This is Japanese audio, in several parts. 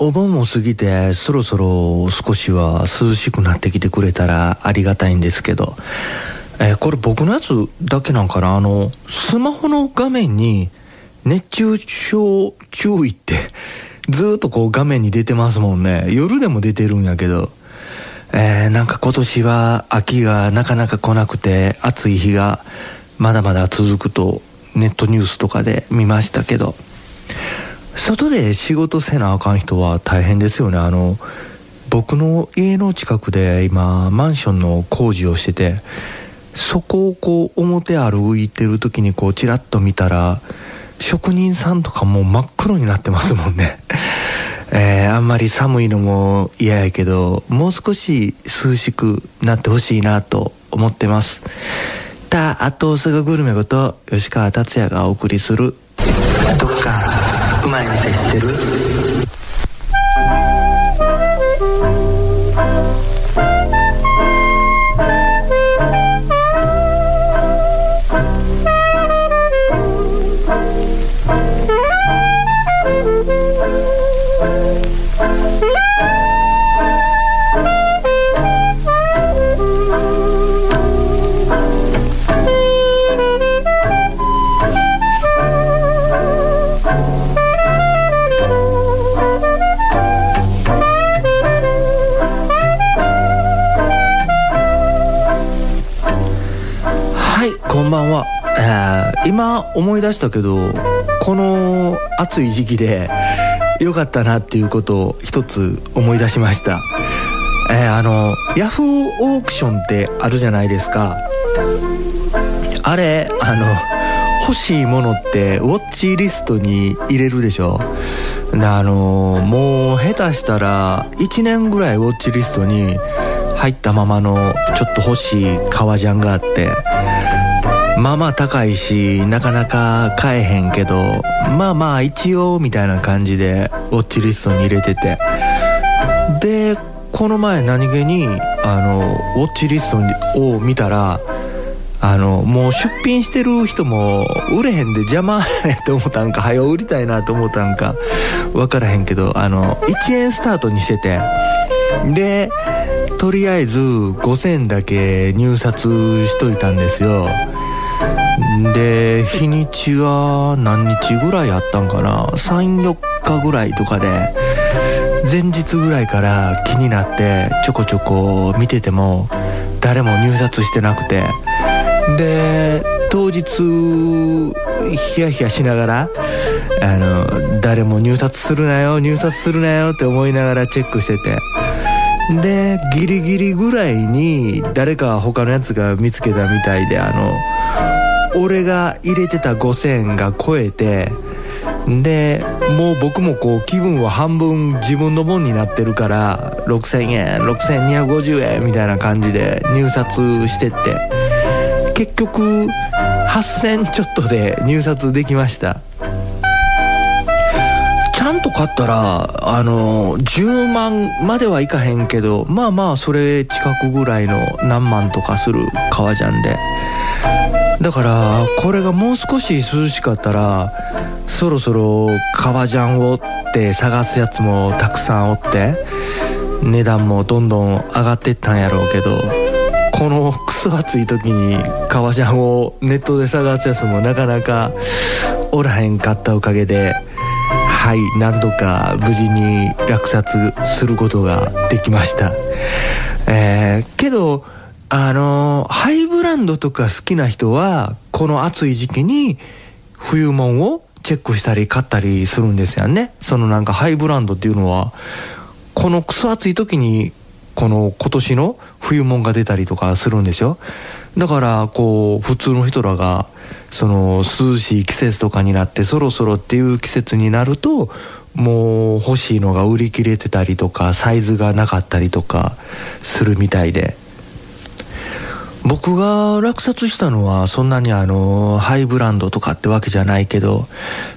お盆も過ぎてそろそろ少しは涼しくなってきてくれたらありがたいんですけど、えー、これ僕のやつだけなんかな？あのスマホの画面に熱中症注意ってずっとこう画面に出てますもんね。夜でも出てるんやけどえー、なんか今年は秋がなかなか来なくて暑い日がまだまだ続くとネットニュースとかで見ましたけど外で仕事せなあかん人は大変ですよね。あの僕の家の近くで今マンションの工事をしててそこをこう表歩いてる時にこうチラッと見たら職人さんとかもう真っ黒になってますもんね。えー、あんまり寒いのも嫌やけどもう少し涼しくなってほしいなと思ってます。たあとすぐグルメこと吉川達也がお送りする。どっか。う思い出したけどこの暑い時期で良かったなっていうことを一つ思い出しました。えー、あのヤフーオークションってあるじゃないですか。あれあの欲しいものってウォッチリストに入れるでしょ。あのもう下手したら1年ぐらいウォッチリストに入ったままのちょっと欲しい革ジャンがあって。まあまあ高いしなかなか買えへんけどまあまあ一応みたいな感じでウォッチリストに入れてて。でこの前何気にあのウォッチリストを見たらあのもう出品してる人も売れへんで邪魔やと思ったんか早売りたいなと思ったんか分からへんけどあの1円スタートにしてて。でとりあえず5000だけ入札しといたんですよ。で日にちは何日ぐらいあったんかな？34日ぐらいとかで前日ぐらいから気になってちょこちょこ見てても誰も入札してなくて。で当日ヒヤヒヤしながらあの誰も入札するなよ入札するなよって思いながらチェックしてて。でギリギリぐらいに誰か他のやつが見つけたみたいであの俺が入れてた5000が超えてでもう僕もこう気分は半分自分のもんになってるから6000円6250円みたいな感じで入札してって結局8000ちょっとで入札できました。ちゃんと買ったらあの10万まではいかへんけどまあまあそれ近くぐらいの何万とかする革ジャンで。だからこれがもう少し涼しかったらそろそろ革ジャンをって探すやつもたくさんおって値段もどんどん上がってったんやろうけどこのクソ暑い時に革ジャンをネットで探すやつもなかなかおらへんかったおかげではい何度か無事に落札することができました。えー、けどあのハイブランドとか好きな人はこの暑い時期に冬物をチェックしたり買ったりするんですよね。そのなんかハイブランドっていうのはこのクソ暑い時にこの今年の冬物が出たりとかするんですよ。だからこう普通の人らがその涼しい季節とかになってそろそろっていう季節になるともう欲しいのが売り切れてたりとかサイズがなかったりとかするみたいで。僕が落札したのはそんなにあのハイブランドとかってわけじゃないけど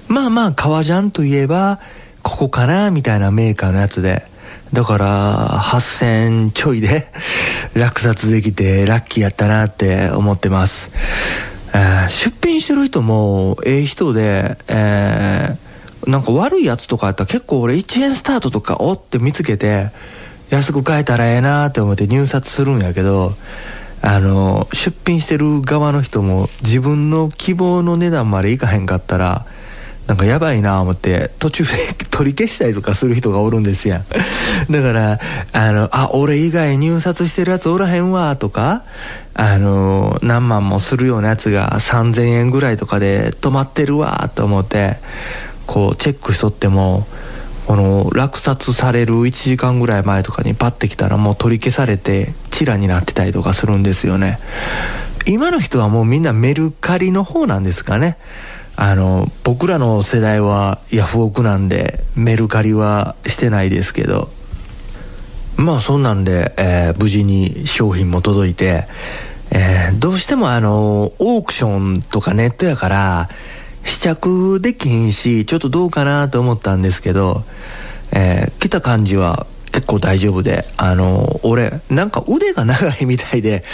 まあまあ革ジャンといえばここかなみたいなメーカーのやつで。だから8000ちょいで 落札できてラッキーやったなって思ってます、出品してる人もええ人で、えー、なんか悪いやつとかやったら結構俺1円スタートとかおって見つけて安く買えたらええなって思って入札するんやけどあの出品してる側の人も自分の希望の値段までいかへんかったらなんかやばいな思って途中で 取り消したりとかする人がおるんですやん。だからあのあ俺以外入札してるやつおらへんわとかあの何万もするようなやつが3000円ぐらいとかで止まってるわと思ってこうチェックしとってもこの落札される1時間ぐらい前とかにパッて来たらもう取り消されてチラになってたりとかするんですよね。今の人はもうみんなメルカリの方なんですかね。あの僕らの世代はヤフオクなんでメルカリはしてないですけど。まあそんなんで、えー、無事に商品も届いて、えー、どうしてもあのオークションとかネットやから試着できひんしちょっとどうかなと思ったんですけど、えー、来た感じは結構大丈夫で、あの、俺、なんか腕が長いみたいで、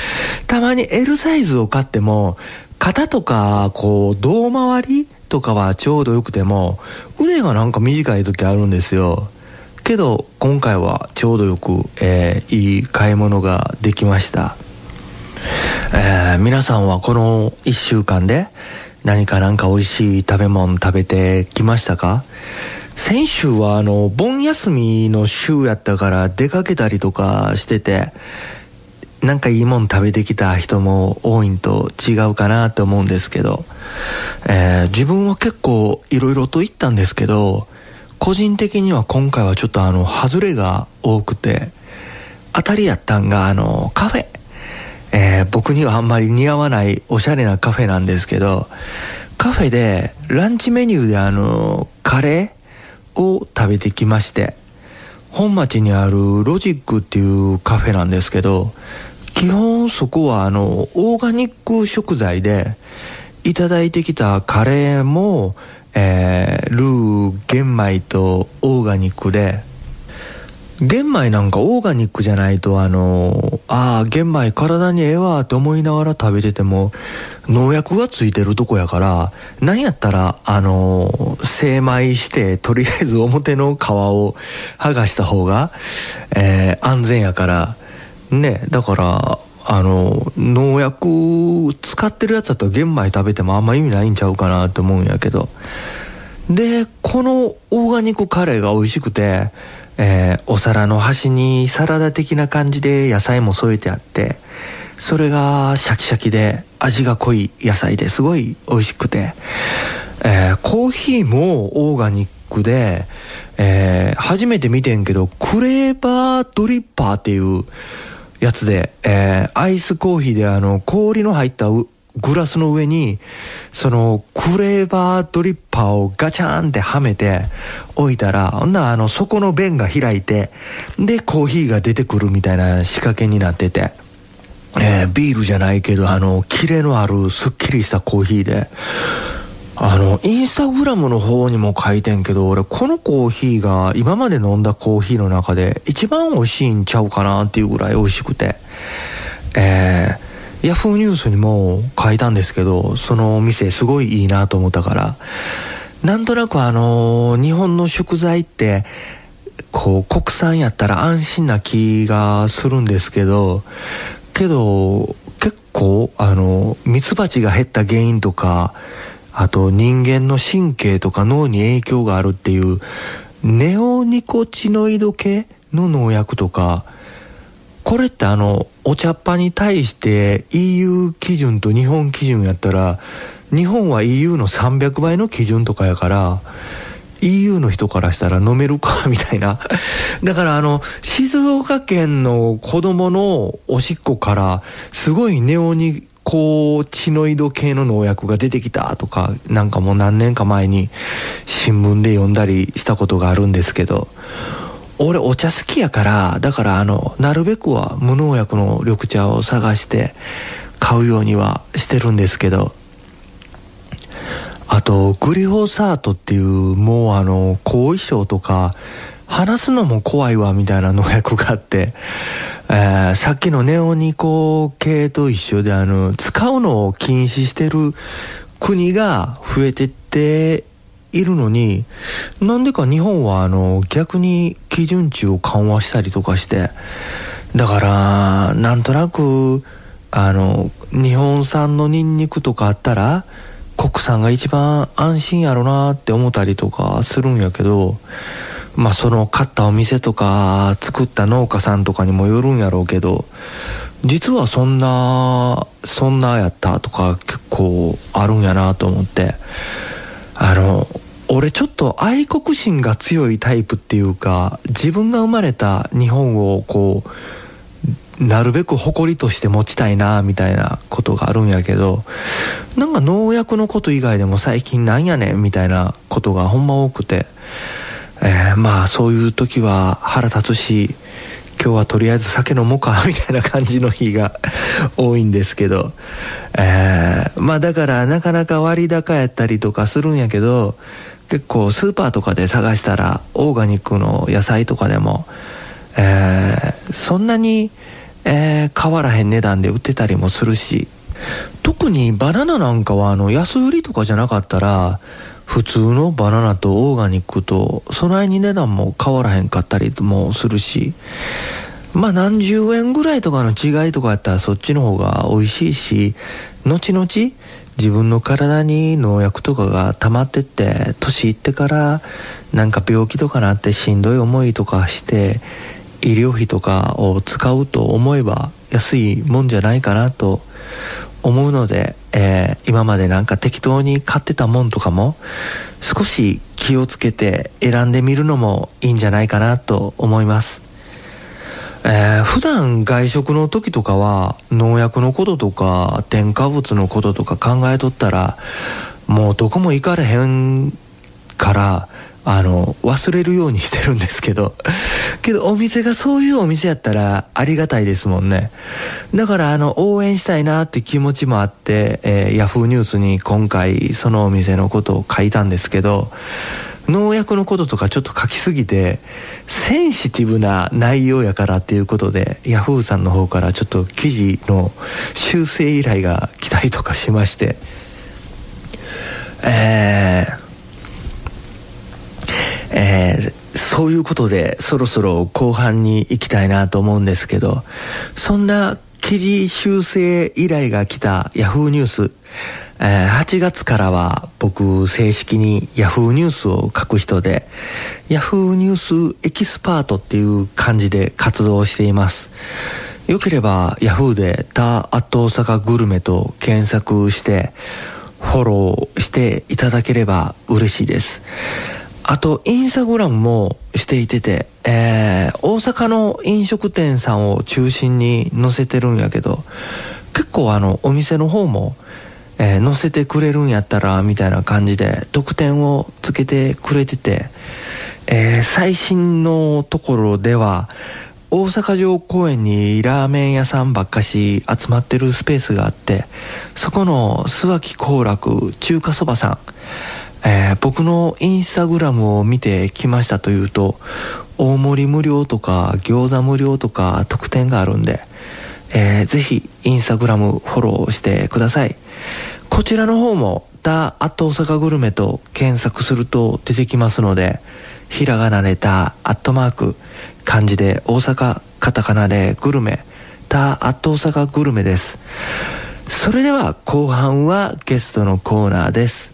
たまに L サイズを買っても、肩とか、こう、胴回りとかはちょうどよくても、腕がなんか短い時あるんですよ。けど、今回はちょうどよく、えー、いい買い物ができました。えー、皆さんはこの1週間で何かなんか美味しい食べ物食べてきましたか？先週はあの、盆休みの週やったから出かけたりとかしてて、なんかいいもん食べてきた人も多いんと違うかなと思うんですけど、えー、自分は結構いろいろと言ったんですけど、個人的には今回はちょっとあの、外れが多くて、当たりやったんがあの、カフェ。え、僕にはあんまり似合わないおしゃれなカフェなんですけど、カフェでランチメニューであの、カレーを食べてきまして、本町にあるロジックっていうカフェなんですけど、基本そこはあの、オーガニック食材で、いただいてきたカレーも、えー、ルー、玄米とオーガニックで、玄米なんかオーガニックじゃないとあのああ玄米体にええわって思いながら食べてても農薬がついてるとこやからなんやったらあの精米してとりあえず表の皮を剥がした方が、えー、安全やからねだからあの農薬使ってるやつだと玄米食べてもあんま意味ないんちゃうかなって思うんやけど。でこのオーガニックカレーが美味しくてえー、お皿の端にサラダ的な感じで野菜も添えてあってそれがシャキシャキで味が濃い野菜ですごい美味しくて、えー、コーヒーもオーガニックで、えー、初めて見てんけどクレーバードリッパーっていうやつで、えー、アイスコーヒーであの氷の入ったグラスの上に、そのクレーバードリッパーをガチャンってはめて置いたら、ほんなあの底の弁が開いて、でコーヒーが出てくるみたいな仕掛けになってて、えー、ビールじゃないけど、あの、キレのあるスッキリしたコーヒーで、あの、インスタグラムの方にも書いてんけど、俺、このコーヒーが今まで飲んだコーヒーの中で一番美味しいんちゃうかなっていうぐらい美味しくて、えー、ヤフーニュースにも書いたんですけど、そのお店すごいいいなと思ったから、なんとなくあの、日本の食材って、こう、国産やったら安心な気がするんですけど、けど、結構、あの、ミツバチが減った原因とか、あと人間の神経とか脳に影響があるっていう、ネオニコチノイド系の農薬とか、これってあの、お茶っ葉に対して EU 基準と日本基準やったら、日本は EU の300倍の基準とかやから、EU の人からしたら飲めるかみたいな。だからあの、静岡県の子供のおしっこから、すごいネオニコチノイド系の農薬が出てきたとか、なんかもう何年か前に新聞で読んだりしたことがあるんですけど、俺お茶好きやから、だからあの、なるべくは無農薬の緑茶を探して買うようにはしてるんですけど、あと、グリホサートっていう、もうあの、後遺症とか、話すのも怖いわみたいな農薬があって、えー、さっきのネオニコ系と一緒であの、使うのを禁止してる国が増えてっているのになんでか日本はあの逆に基準値を緩和したりとかしてだからなんとなくあの日本産のニンニクとかあったら国産が一番安心やろなって思ったりとかするんやけどまあその買ったお店とか作った農家さんとかにもよるんやろうけど実はそんなそんなやったとか結構あるんやなと思ってあの俺ちょっと愛国心が強いタイプっていうか自分が生まれた日本をこうなるべく誇りとして持ちたいなみたいなことがあるんやけどなんか農薬のこと以外でも最近なんやねんみたいなことがほんま多くて、えー、まあそういう時は腹立つし今日はとりあえず酒飲もうかみたいな感じの日が 多いんですけど、えー、まあだからなかなか割高やったりとかするんやけど結構スーパーとかで探したらオーガニックの野菜とかでも、えー、そんなに、えー、変わらへん値段で売ってたりもするし特にバナナなんかはあの安売りとかじゃなかったら普通のバナナとオーガニックとそないに値段も変わらへんかったりもするしまあ何十円ぐらいとかの違いとかやったらそっちの方が美味しいし後々自分の体に農薬とかが溜まってって年いってからなんか病気とかなってしんどい思いとかして医療費とかを使うと思えば安いもんじゃないかなと思うので、えー、今までなんか適当に買ってたもんとかも少し気をつけて選んでみるのもいいんじゃないかなと思います。えー、普段外食の時とかは農薬のこととか添加物のこととか考えとったらもうどこも行かれへんからあの忘れるようにしてるんですけど。けどお店がそういうお店やったらありがたいですもんね。だからあの応援したいなって気持ちもあって、えー、ヤフーニュースに今回そのお店のことを書いたんですけど農薬のこととかちょっと書きすぎてセンシティブな内容やからっていうことでヤフーさんの方からちょっと記事の修正依頼が来たりとかしまして。えー、えー、そういうことでそろそろ後半に行きたいなと思うんですけどそんな記事修正依頼が来たヤフーニュース。えー、8月からは僕正式に Yahoo ニュースを書く人で Yahoo ニュースエキスパートっていう感じで活動しています。よければ Yahoo で「ダ・アット大阪グルメ」と検索してフォローしていただければ嬉しいです。あとインスタグラムもしていてて、えー、大阪の飲食店さんを中心に載せてるんやけど結構あのお店の方もえー、載せてくれるんやったらみたいな感じで得点をつけてくれてて、えー、最新のところでは大阪城公園にラーメン屋さんばっかし集まってるスペースがあってそこの諏訪木幸楽中華そばさん、えー、僕のインスタグラムを見てきましたというと大盛り無料とか餃子無料とか特典があるんで、えー、ぜひインスタグラムフォローしてください。こちらの方も「ダ・アット大阪グルメ」と検索すると出てきますのでひらがなで「ダ・アットマーク」漢字で大阪カタカナでグルメ「ダ・アット大阪グルメ」です。それでは後半はゲストのコーナーです。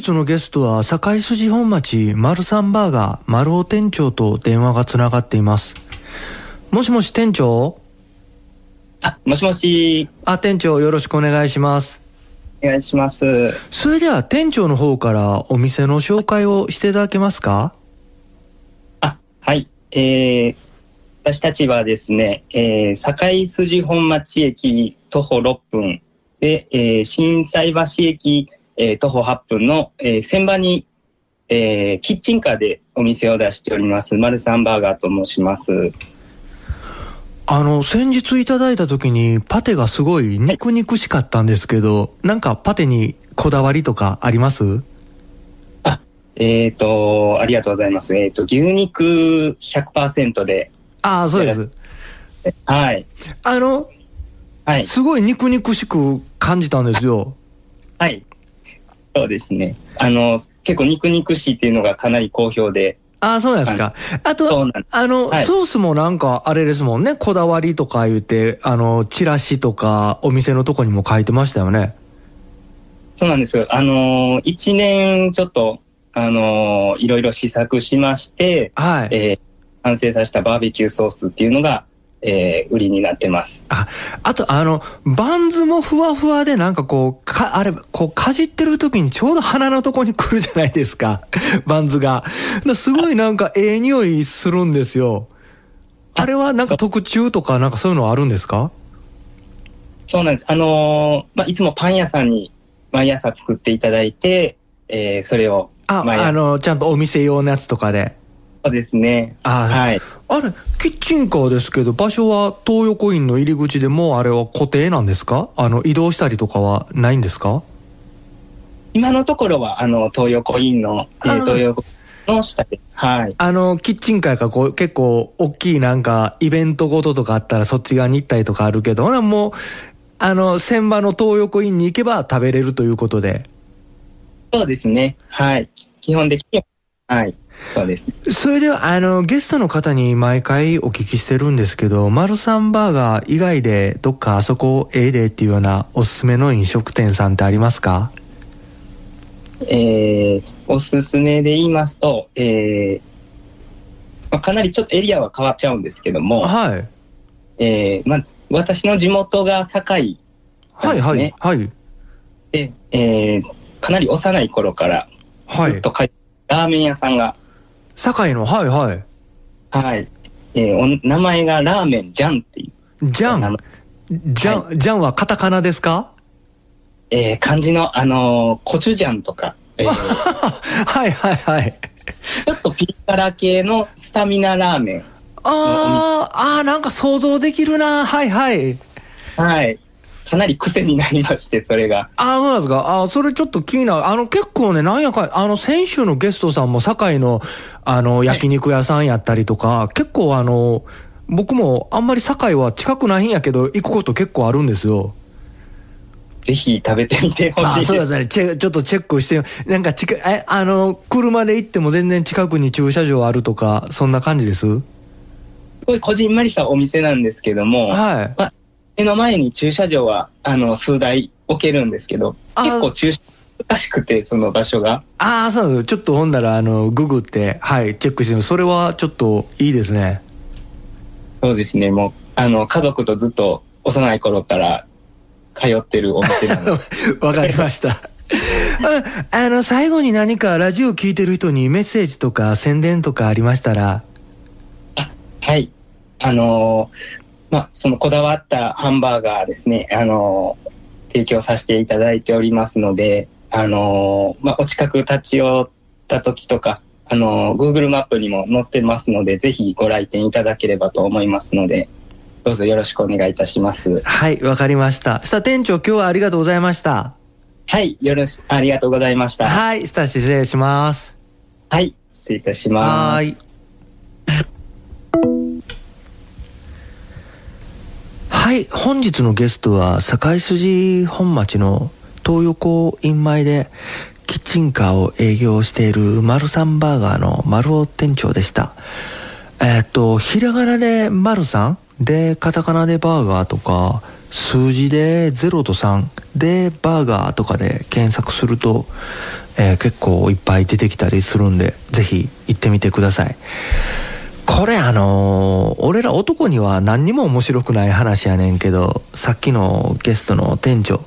日のゲストは堺筋本町丸三バーガー丸尾店長と電話がつながっていますもしもし店長？あ、もしもし。あ店長よろしくお願いしますお願いします。それでは店長の方からお店の紹介をしていただけますか？あ、はい。えー、私たちはですね、えー、堺筋本町駅徒歩6分で、えー、震災橋駅、えー、徒歩8分の、えー、線場に、えー、キッチンカーでお店を出しております、マルサンバーガーと申します。あの先日いただいた時にパテがすごい肉肉しかったんですけど、なんかパテにこだわりとかあります？あ、えっ、と、ありがとうございます。えっ、と、牛肉100%で、ああそうですはい。あのはい。すごい肉肉しく感じたんですよはい。そうですね。あの、結構肉肉しいっていうのがかなり好評で、ああそうなんですか。あと。あの、はい。ソースもなんかあれですもんね。こだわりとか言ってあのチラシとかお店のとこにも書いてましたよね。そうなんです。あのー、一年ちょっと、あのーいろいろ試作しまして、はい。えー完成させたバーベキューソースっていうのが、えー売りになってます。あ、あとあの、バンズもふわふわでなんかこう、か、あれ、こうかじってる時にちょうど鼻のとこに来るじゃないですか。バンズが。だすごいなんかええ匂いするんですよ。あれはなんか特注とかなんかそういうのあるんですか？そうなんです。あのーまあ、いつもパン屋さんに毎朝作っていただいて、えーそれを、あ、あの、ちゃんとお店用のやつとかで。そうですね。あ、はい。あれ、キッチンカーですけど、場所は東横インの入り口でもうあれは固定なんですか？あの、移動したりとかはないんですか？今のところは、あの、東横インの、えー東横の下で、はい。あの、キッチンカーがこう結構大きいなんかイベントごととかあったらそっち側に行ったりとかあるけど、もう、あの、千場の東横インに行けば食べれるということで。そうですね。はい。基本的には、はい。そうですね。それでは、あの、ゲストの方に毎回お聞きしてるんですけど、マルサンバーガー以外でどっかあそこええでっていうようなおすすめの飲食店さんってありますか？えー、おすすめで言いますと、えーまあ、かなりちょっとエリアは変わっちゃうんですけども、はい。えーまあ、私の地元が堺はいはいねはい。で、えーかなり幼い頃からはい。ずっと通ってラーメン屋さんが、堺の、はいはい。はい、えーお名前がラーメンジャンっていうジャン？ジャン、ジャンはカタカナですか？えー漢字の、あのーコチュジャンとか、えー はいはいはい。ちょっとピリ辛系のスタミナラーメン。あー、あー、なんか想像できるな。はいはい。はい。かなり癖になりまして、それが。あー、そうなんですか？あー、それちょっと気になる。あの、結構ね、なんやか、あの、先週のゲストさんも堺の、あの、焼肉屋さんやったりとか、結構あの、僕もあんまり堺は近くないんやけど、行くこと結構あるんですよ。ぜひ食べてみてほしいそうですね。ちょっとチェックして、なんか近い、え、あの、車で行っても全然近くに駐車場あるとか、そんな感じです？すごいこじんまりしたお店なんですけども、はい。目の前に駐車場は、あの、数台置けるんですけど、あ結構駐車難しくて、その場所が。ああ、そうなんですよ。ちょっとほんなら、あの、ググって、はい、チェックしてそれはちょっといいですね。そうですね、もう、あの、家族とずっと幼い頃から通ってるお店なので、わかりました。ああの、最後に何かラジオ聞いてる人にメッセージとか宣伝とかありましたら、はい。あのーまあ、そのこだわったハンバーガーですね、あのー提供させていただいておりますので、あのーまあ、お近く立ち寄った時とか、あのー Google マップにも載ってますので、ぜひご来店いただければと思いますので、どうぞよろしくお願いいたします。はい、わかりました。スタ店長、今日はありがとうございました。はい、よろし、ありがとうございました。はい、スタ失礼します。はい、失礼いたします。はーい。はい、本日のゲストは堺筋本町の東横イン前でキッチンカーを営業している丸さんバーガーの丸尾店長でした。えーっと、ひらがなで丸さんで、カタカナでバーガーとか、数字で0と3でバーガーとかで検索すると、えー、結構いっぱい出てきたりするんでぜひ行ってみてくださいこれあのー、俺ら男には何にも面白くない話やねんけどさっきのゲストの店長。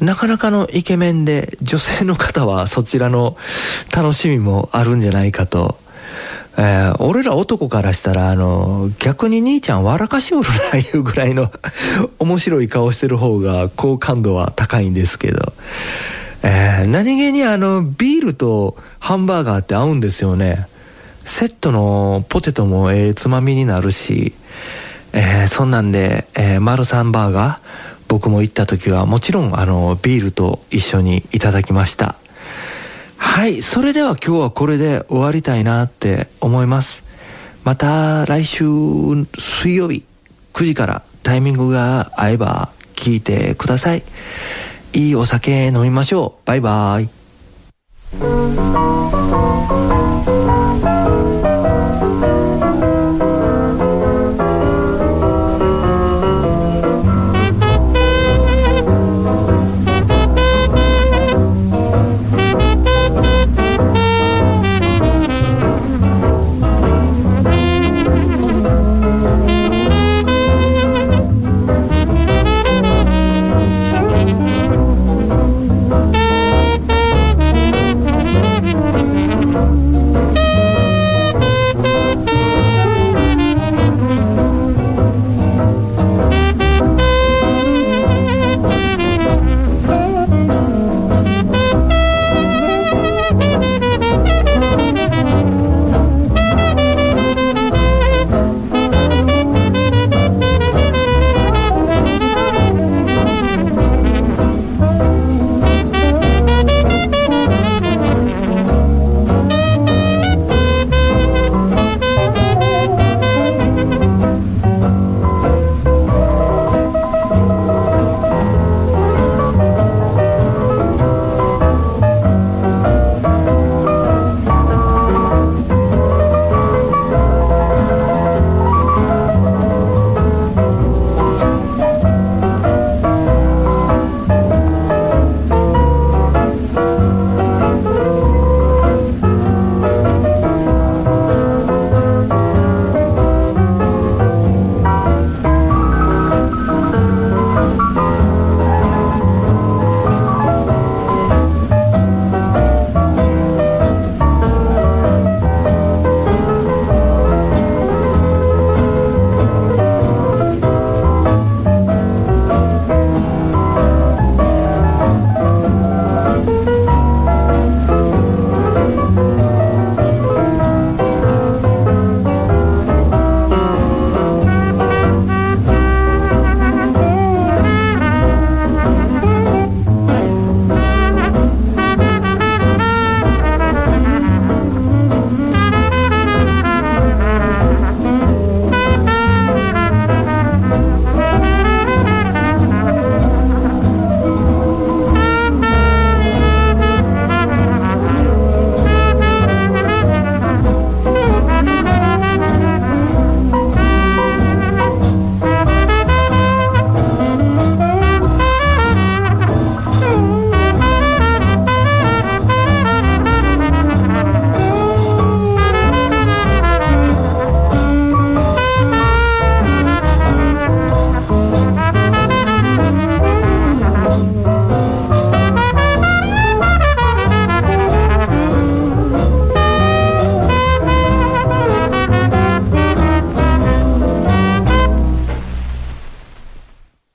なかなかのイケメンで女性の方はそちらの楽しみもあるんじゃないかと。えー、俺ら男からしたら、あの、逆に兄ちゃん笑かしおるな、いうぐらいの面白い顔してる方が好感度は高いんですけど、えー、何気にあの、ビールとハンバーガーって合うんですよね。セットのポテトもええつまみになるし、えー、そんなんで、えー、マルサンバーガー、僕も行った時はもちろんあの、ビールと一緒にいただきました。はい、それでは今日はこれで終わりたいなって思います。また来週水曜日9時からタイミングが合えば聞いてください。いいお酒飲みましょう。バイバーイ。